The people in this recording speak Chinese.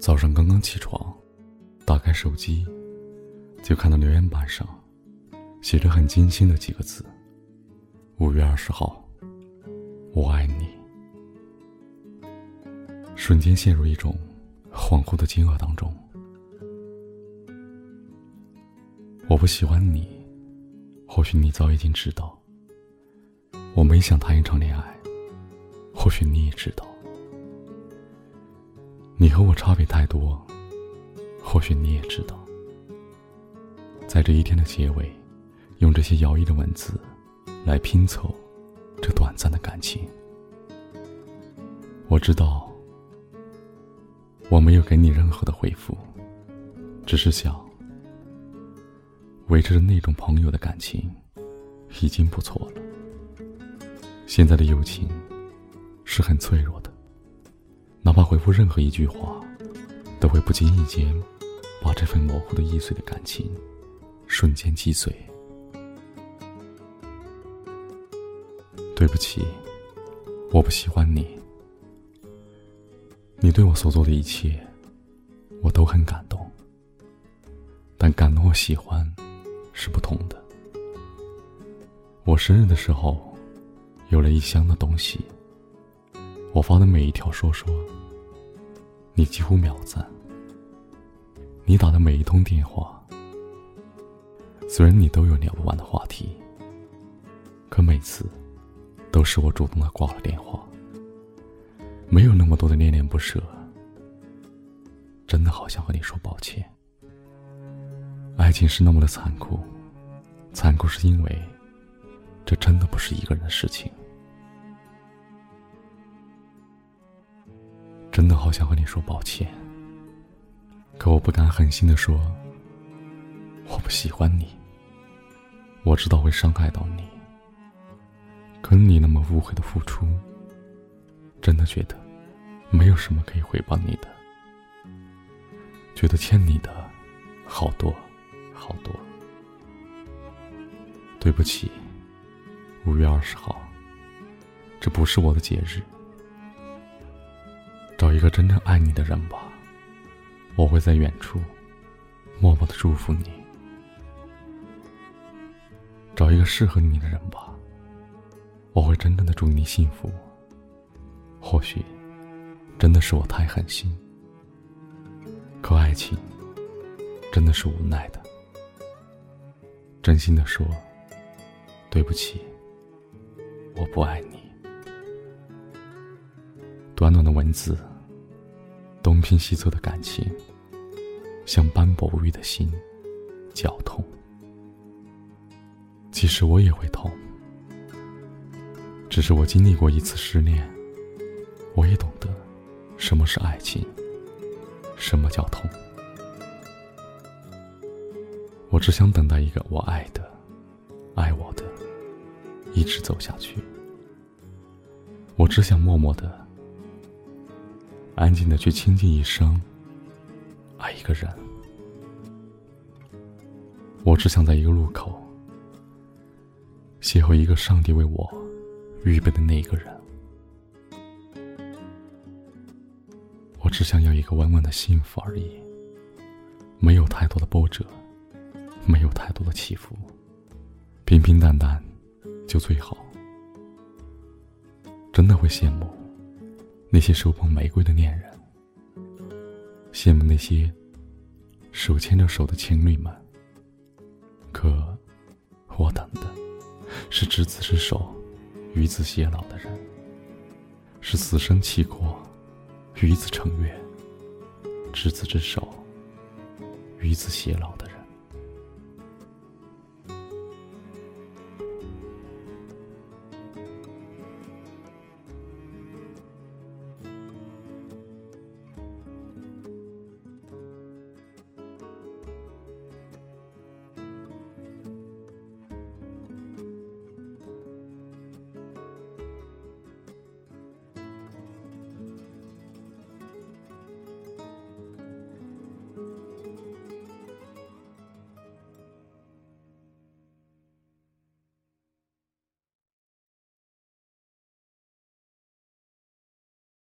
早上刚刚起床，打开手机，就看到留言板上写着很精心的几个字：“五月二十号，我爱你。”瞬间陷入一种恍惚的惊愕当中。我不喜欢你，或许你早已经知道。我没想谈一场恋爱，或许你也知道。你和我差别太多，或许你也知道。在这一天的结尾，用这些摇曳的文字来拼凑这短暂的感情。我知道，我没有给你任何的回复，只是想维持着那种朋友的感情，已经不错了。现在的友情是很脆弱。哪怕回复任何一句话，都会不经意间把这份模糊的易碎的感情瞬间击碎。对不起，我不喜欢你。你对我所做的一切，我都很感动。但感动和喜欢是不同的。我生日的时候，有了一箱的东西。我发的每一条说说，你几乎秒赞；你打的每一通电话，虽然你都有聊不完的话题，可每次都是我主动的挂了电话。没有那么多的恋恋不舍，真的好想和你说抱歉。爱情是那么的残酷，残酷是因为这真的不是一个人的事情。真的好想和你说抱歉，可我不敢狠心的说，我不喜欢你。我知道会伤害到你，可你那么无悔的付出，真的觉得没有什么可以回报你的，觉得欠你的好多好多。对不起，五月二十号，这不是我的节日。找一个真正爱你的人吧，我会在远处默默的祝福你。找一个适合你的人吧，我会真正的祝你幸福。或许真的是我太狠心，可爱情真的是无奈的。真心的说，对不起，我不爱你。短短的文字。东拼西凑的感情，像斑驳无语的心，绞痛。其实我也会痛，只是我经历过一次失恋，我也懂得什么是爱情，什么叫痛。我只想等待一个我爱的、爱我的，一直走下去。我只想默默的。安静的去倾尽一生，爱一个人。我只想在一个路口，邂逅一个上帝为我预备的那一个人。我只想要一个稳稳的幸福而已，没有太多的波折，没有太多的起伏，平平淡淡就最好。真的会羡慕。那些手捧玫瑰的恋人，羡慕那些手牵着手的情侣们。可我等的是执子之手，与子偕老的人，是死生契阔，与子成悦，执子之手，与子偕老的人。